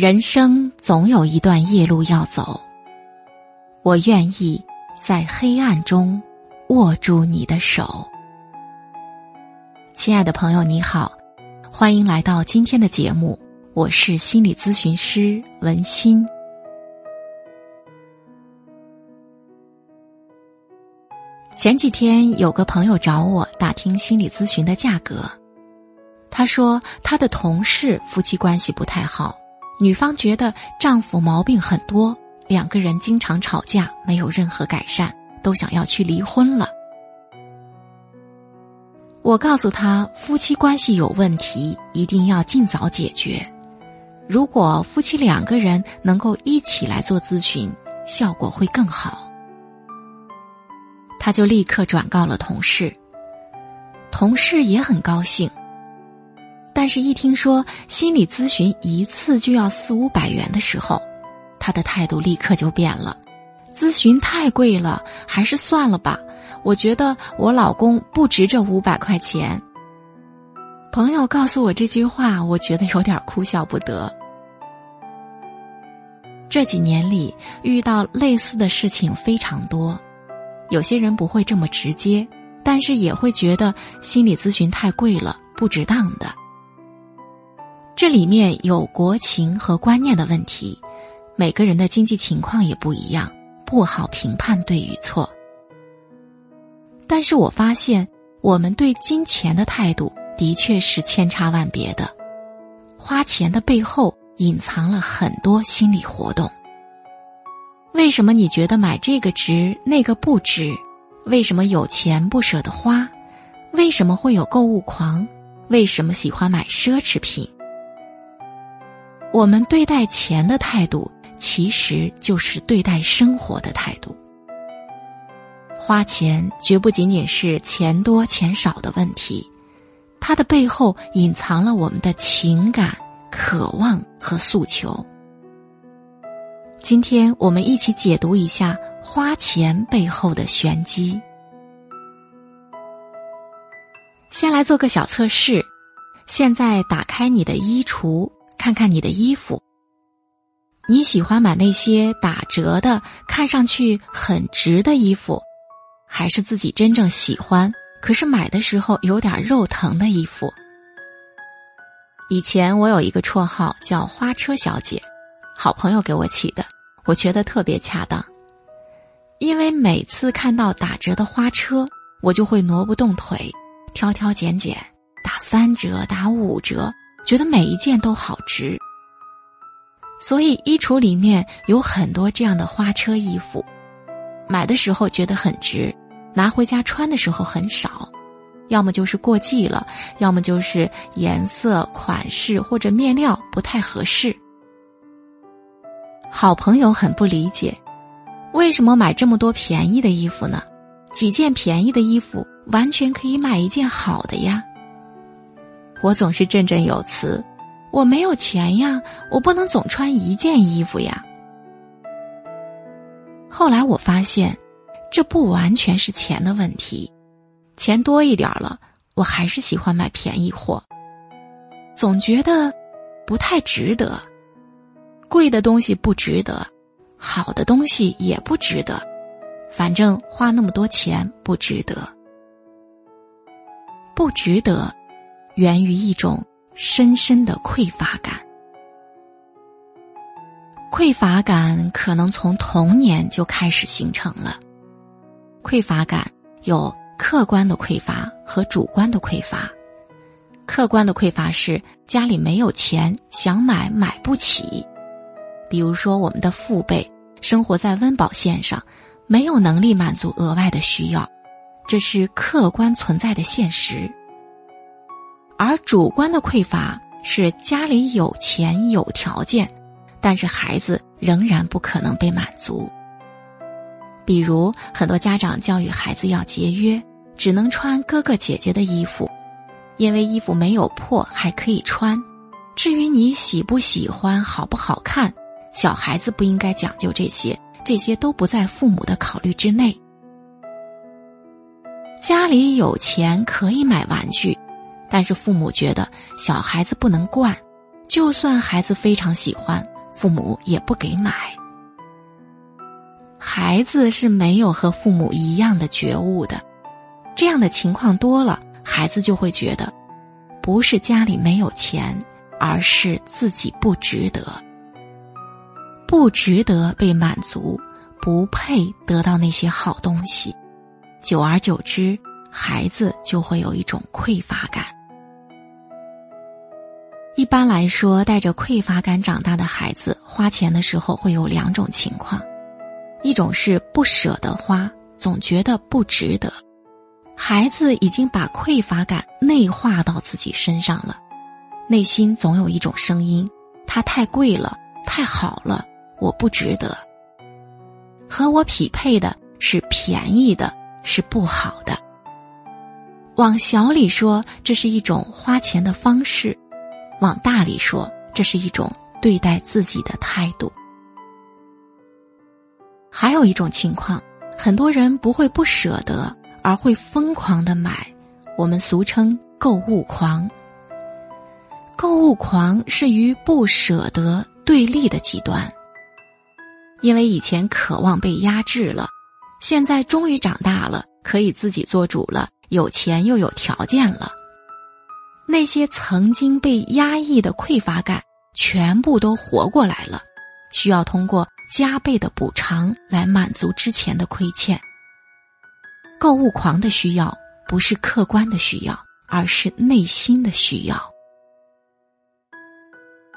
人生总有一段夜路要走，我愿意在黑暗中握住你的手。亲爱的朋友，你好，欢迎来到今天的节目，我是心理咨询师文心。前几天有个朋友找我打听心理咨询的价格，他说他的同事夫妻关系不太好。女方觉得丈夫毛病很多，两个人经常吵架，没有任何改善，都想要去离婚了。我告诉他，夫妻关系有问题，一定要尽早解决。如果夫妻两个人能够一起来做咨询，效果会更好。他就立刻转告了同事，同事也很高兴。但是，一听说心理咨询一次就要四五百元的时候，他的态度立刻就变了。咨询太贵了，还是算了吧。我觉得我老公不值这五百块钱。朋友告诉我这句话，我觉得有点哭笑不得。这几年里遇到类似的事情非常多，有些人不会这么直接，但是也会觉得心理咨询太贵了，不值当的。这里面有国情和观念的问题，每个人的经济情况也不一样，不好评判对与错。但是我发现，我们对金钱的态度的确是千差万别的，花钱的背后隐藏了很多心理活动。为什么你觉得买这个值，那个不值？为什么有钱不舍得花？为什么会有购物狂？为什么喜欢买奢侈品？我们对待钱的态度，其实就是对待生活的态度。花钱绝不仅仅是钱多钱少的问题，它的背后隐藏了我们的情感、渴望和诉求。今天我们一起解读一下花钱背后的玄机。先来做个小测试，现在打开你的衣橱。看看你的衣服，你喜欢买那些打折的、看上去很值的衣服，还是自己真正喜欢可是买的时候有点肉疼的衣服？以前我有一个绰号叫“花车小姐”，好朋友给我起的，我觉得特别恰当，因为每次看到打折的花车，我就会挪不动腿，挑挑拣拣，打三折，打五折。觉得每一件都好值，所以衣橱里面有很多这样的花车衣服。买的时候觉得很值，拿回家穿的时候很少，要么就是过季了，要么就是颜色、款式或者面料不太合适。好朋友很不理解，为什么买这么多便宜的衣服呢？几件便宜的衣服完全可以买一件好的呀。我总是振振有词，我没有钱呀，我不能总穿一件衣服呀。后来我发现，这不完全是钱的问题，钱多一点了，我还是喜欢买便宜货，总觉得不太值得。贵的东西不值得，好的东西也不值得，反正花那么多钱不值得，不值得。源于一种深深的匮乏感，匮乏感可能从童年就开始形成了。匮乏感有客观的匮乏和主观的匮乏。客观的匮乏是家里没有钱，想买买不起。比如说，我们的父辈生活在温饱线上，没有能力满足额外的需要，这是客观存在的现实。而主观的匮乏是家里有钱有条件，但是孩子仍然不可能被满足。比如，很多家长教育孩子要节约，只能穿哥哥姐姐的衣服，因为衣服没有破还可以穿。至于你喜不喜欢、好不好看，小孩子不应该讲究这些，这些都不在父母的考虑之内。家里有钱可以买玩具。但是父母觉得小孩子不能惯，就算孩子非常喜欢，父母也不给买。孩子是没有和父母一样的觉悟的，这样的情况多了，孩子就会觉得，不是家里没有钱，而是自己不值得，不值得被满足，不配得到那些好东西，久而久之，孩子就会有一种匮乏感。一般来说，带着匮乏感长大的孩子，花钱的时候会有两种情况。一种是不舍得花，总觉得不值得。孩子已经把匮乏感内化到自己身上了，内心总有一种声音：它太贵了，太好了，我不值得。和我匹配的是便宜的，是不好的。往小里说，这是一种花钱的方式；往大里说，这是一种对待自己的态度。还有一种情况，很多人不会不舍得，而会疯狂的买，我们俗称购物狂。购物狂是与不舍得对立的极端。因为以前渴望被压制了，现在终于长大了，可以自己做主了，有钱又有条件了，那些曾经被压抑的匮乏感全部都活过来了，需要通过。加倍的补偿来满足之前的亏欠。购物狂的需要不是客观的需要，而是内心的需要。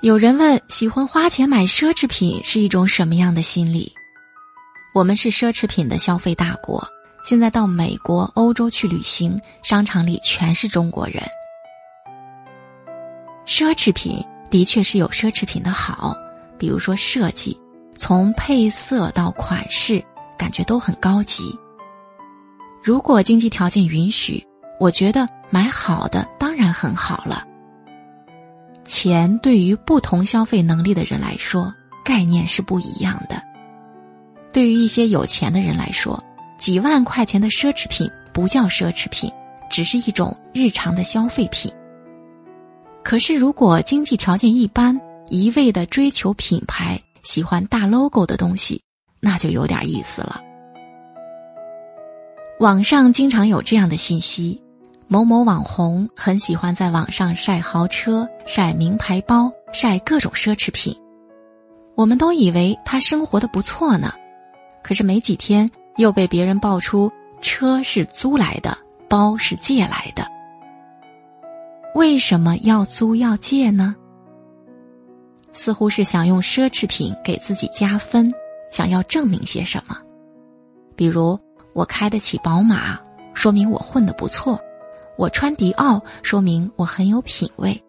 有人问：喜欢花钱买奢侈品是一种什么样的心理？我们是奢侈品的消费大国，现在到美国、欧洲去旅行，商场里全是中国人。奢侈品的确是有奢侈品的好，比如说设计。从配色到款式，感觉都很高级。如果经济条件允许，我觉得买好的当然很好了。钱对于不同消费能力的人来说，概念是不一样的。对于一些有钱的人来说，几万块钱的奢侈品不叫奢侈品，只是一种日常的消费品。可是，如果经济条件一般，一味的追求品牌。喜欢大 logo 的东西，那就有点意思了。网上经常有这样的信息：某某网红很喜欢在网上晒豪车、晒名牌包、晒各种奢侈品。我们都以为他生活的不错呢，可是没几天又被别人爆出车是租来的，包是借来的。为什么要租要借呢？似乎是想用奢侈品给自己加分，想要证明些什么。比如，我开得起宝马，说明我混得不错；我穿迪奥，说明我很有品味。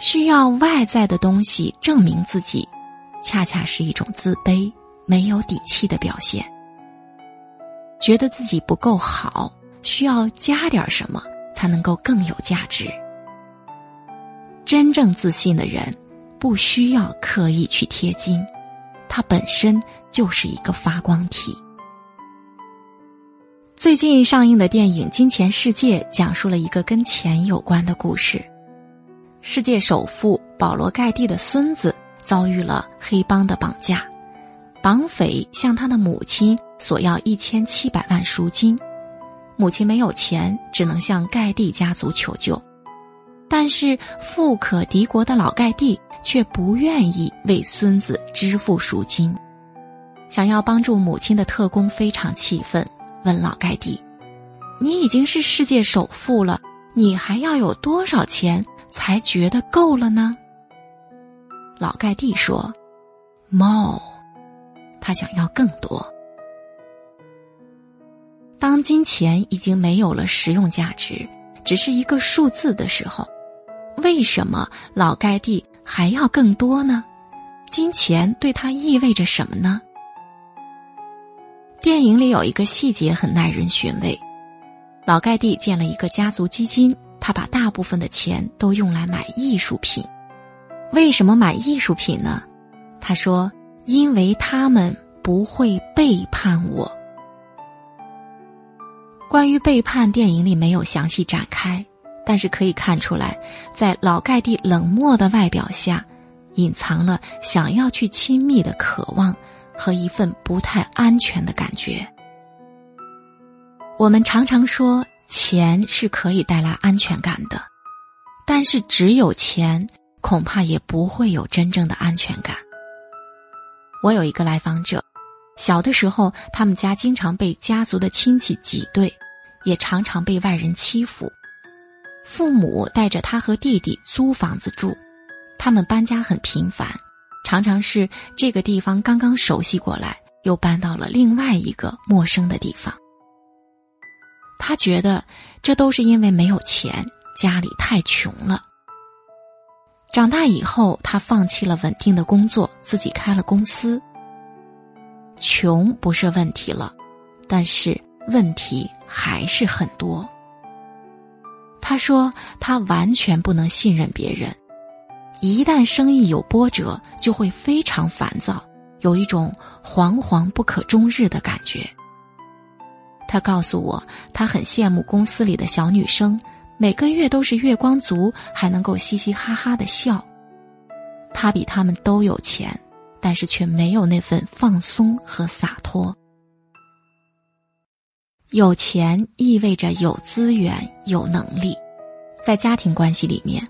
需要外在的东西证明自己，恰恰是一种自卑、没有底气的表现。觉得自己不够好，需要加点什么才能够更有价值。真正自信的人，不需要刻意去贴金，他本身就是一个发光体。最近上映的电影《金钱世界》讲述了一个跟钱有关的故事。世界首富保罗·盖蒂的孙子遭遇了黑帮的绑架，绑匪向他的母亲索要一千七百万赎金，母亲没有钱，只能向盖蒂家族求救。但是富可敌国的老盖蒂却不愿意为孙子支付赎金，想要帮助母亲的特工非常气愤，问老盖蒂：“你已经是世界首富了，你还要有多少钱才觉得够了呢？”老盖蒂说：“more。”他想要更多。当金钱已经没有了实用价值，只是一个数字的时候。为什么老盖蒂还要更多呢？金钱对他意味着什么呢？电影里有一个细节很耐人寻味：老盖蒂建了一个家族基金，他把大部分的钱都用来买艺术品。为什么买艺术品呢？他说：“因为他们不会背叛我。”关于背叛，电影里没有详细展开。但是可以看出来，在老盖蒂冷漠的外表下，隐藏了想要去亲密的渴望和一份不太安全的感觉。我们常常说钱是可以带来安全感的，但是只有钱恐怕也不会有真正的安全感。我有一个来访者，小的时候他们家经常被家族的亲戚挤兑，也常常被外人欺负。父母带着他和弟弟租房子住，他们搬家很频繁，常常是这个地方刚刚熟悉过来，又搬到了另外一个陌生的地方。他觉得这都是因为没有钱，家里太穷了。长大以后，他放弃了稳定的工作，自己开了公司。穷不是问题了，但是问题还是很多。他说他完全不能信任别人，一旦生意有波折，就会非常烦躁，有一种惶惶不可终日的感觉。他告诉我，他很羡慕公司里的小女生。每个月都是月光族，还能够嘻嘻哈哈的笑。他比他们都有钱，但是却没有那份放松和洒脱。有钱意味着有资源、有能力，在家庭关系里面，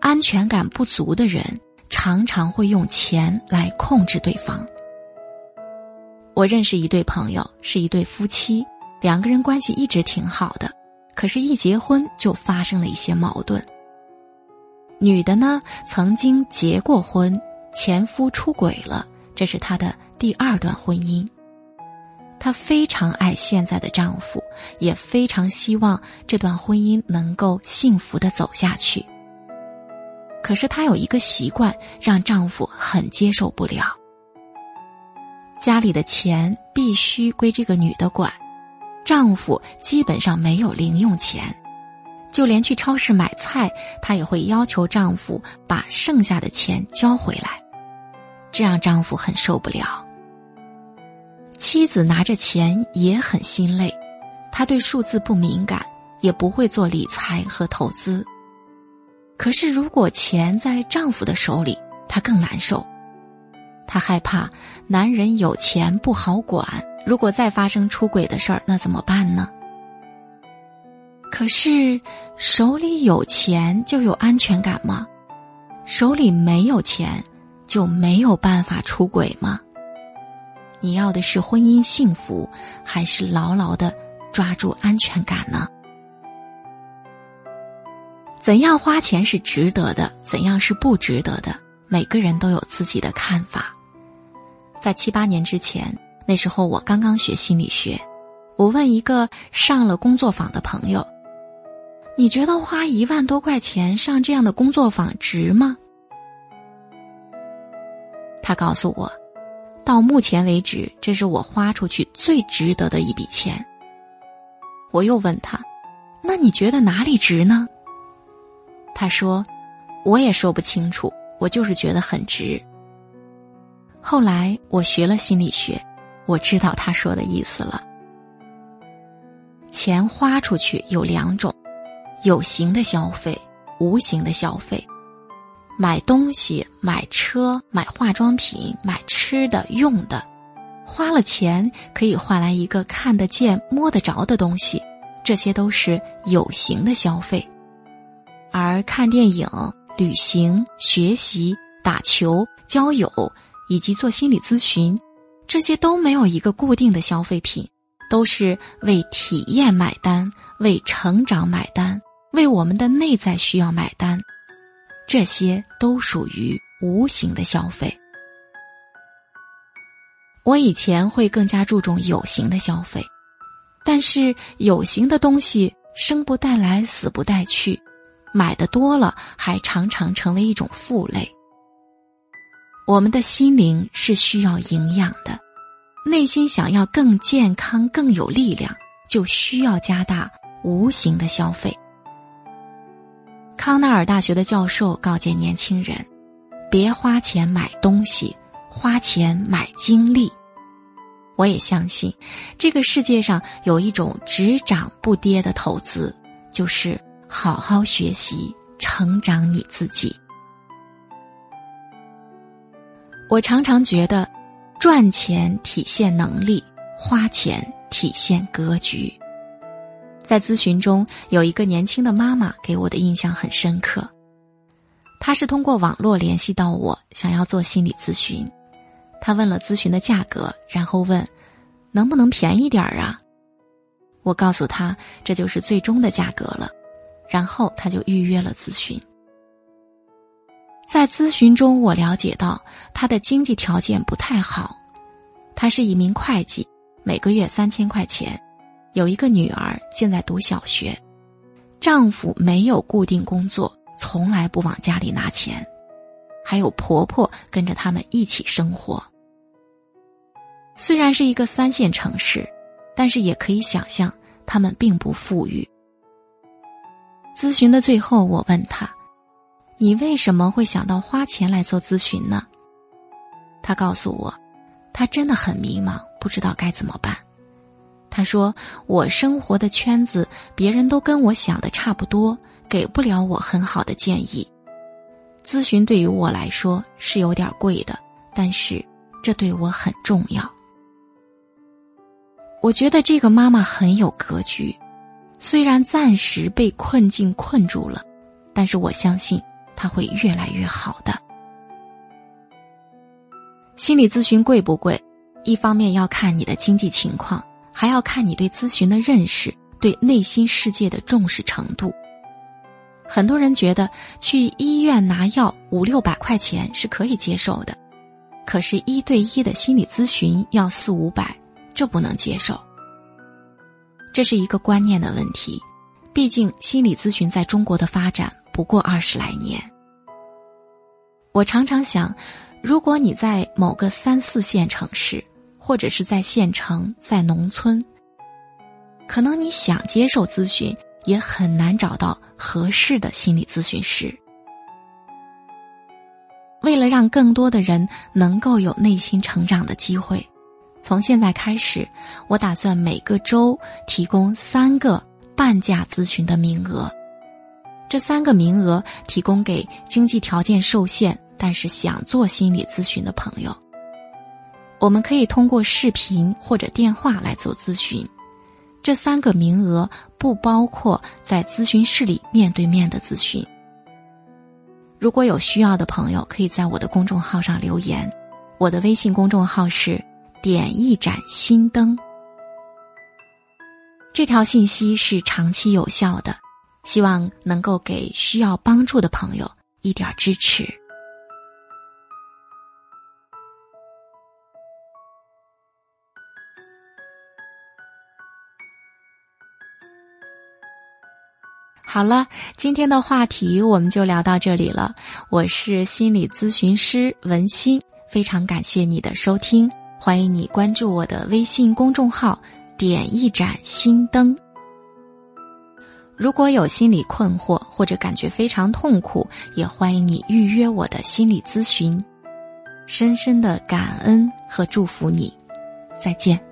安全感不足的人常常会用钱来控制对方。我认识一对朋友，是一对夫妻，两个人关系一直挺好的。可是，一结婚就发生了一些矛盾。女的呢，曾经结过婚，前夫出轨了，这是她的第二段婚姻。她非常爱现在的丈夫，也非常希望这段婚姻能够幸福的走下去。可是她有一个习惯，让丈夫很接受不了。家里的钱必须归这个女的管。丈夫基本上没有零用钱，就连去超市买菜，她也会要求丈夫把剩下的钱交回来，这让丈夫很受不了。妻子拿着钱也很心累，她对数字不敏感，也不会做理财和投资。可是如果钱在丈夫的手里，她更难受，她害怕男人有钱不好管。如果再发生出轨的事儿，那怎么办呢？可是手里有钱就有安全感吗？手里没有钱就没有办法出轨吗？你要的是婚姻幸福，还是牢牢的抓住安全感呢？怎样花钱是值得的？怎样是不值得的？每个人都有自己的看法。在七八年之前。那时候我刚刚学心理学，我问一个上了工作坊的朋友：“你觉得花一万多块钱上这样的工作坊值吗？”他告诉我，到目前为止，这是我花出去最值得的一笔钱。我又问他：“那你觉得哪里值呢？”他说：“我也说不清楚，我就是觉得很值。”后来我学了心理学。我知道他说的意思了。钱花出去有两种，有形的消费，无形的消费。买东西、买车、买化妆品、买吃的、用的，花了钱可以换来一个看得见、摸得着的东西，这些都是有形的消费。而看电影、旅行、学习、打球、交友，以及做心理咨询。这些都没有一个固定的消费品，都是为体验买单，为成长买单，为我们的内在需要买单。这些都属于无形的消费。我以前会更加注重有形的消费，但是有形的东西生不带来，死不带去，买的多了还常常成为一种负累。我们的心灵是需要营养的，内心想要更健康、更有力量，就需要加大无形的消费。康奈尔大学的教授告诫年轻人：别花钱买东西，花钱买精力。我也相信，这个世界上有一种只涨不跌的投资，就是好好学习，成长你自己。我常常觉得，赚钱体现能力，花钱体现格局。在咨询中，有一个年轻的妈妈给我的印象很深刻。她是通过网络联系到我，想要做心理咨询。她问了咨询的价格，然后问，能不能便宜点儿啊？我告诉她，这就是最终的价格了。然后她就预约了咨询。在咨询中，我了解到她的经济条件不太好，她是一名会计，每个月三千块钱，有一个女儿，现在读小学，丈夫没有固定工作，从来不往家里拿钱，还有婆婆跟着他们一起生活。虽然是一个三线城市，但是也可以想象他们并不富裕。咨询的最后，我问他。你为什么会想到花钱来做咨询呢？他告诉我，他真的很迷茫，不知道该怎么办。他说：“我生活的圈子，别人都跟我想的差不多，给不了我很好的建议。咨询对于我来说是有点贵的，但是这对我很重要。我觉得这个妈妈很有格局，虽然暂时被困境困住了，但是我相信。”她会越来越好的。心理咨询贵不贵？一方面要看你的经济情况，还要看你对咨询的认识、对内心世界的重视程度。很多人觉得去医院拿药五六百块钱是可以接受的，可是，一对一的心理咨询要四五百，这不能接受。这是一个观念的问题，毕竟心理咨询在中国的发展。不过二十来年，我常常想，如果你在某个三四线城市，或者是在县城、在农村，可能你想接受咨询，也很难找到合适的心理咨询师。为了让更多的人能够有内心成长的机会，从现在开始，我打算每个周提供三个半价咨询的名额。这三个名额提供给经济条件受限但是想做心理咨询的朋友。我们可以通过视频或者电话来做咨询。这三个名额不包括在咨询室里面对面的咨询。如果有需要的朋友，可以在我的公众号上留言。我的微信公众号是“点一盏心灯”。这条信息是长期有效的。希望能够给需要帮助的朋友一点支持。好了，今天的话题我们就聊到这里了。我是心理咨询师文心，非常感谢你的收听，欢迎你关注我的微信公众号“点一盏心灯”。如果有心理困惑或者感觉非常痛苦，也欢迎你预约我的心理咨询。深深的感恩和祝福你，再见。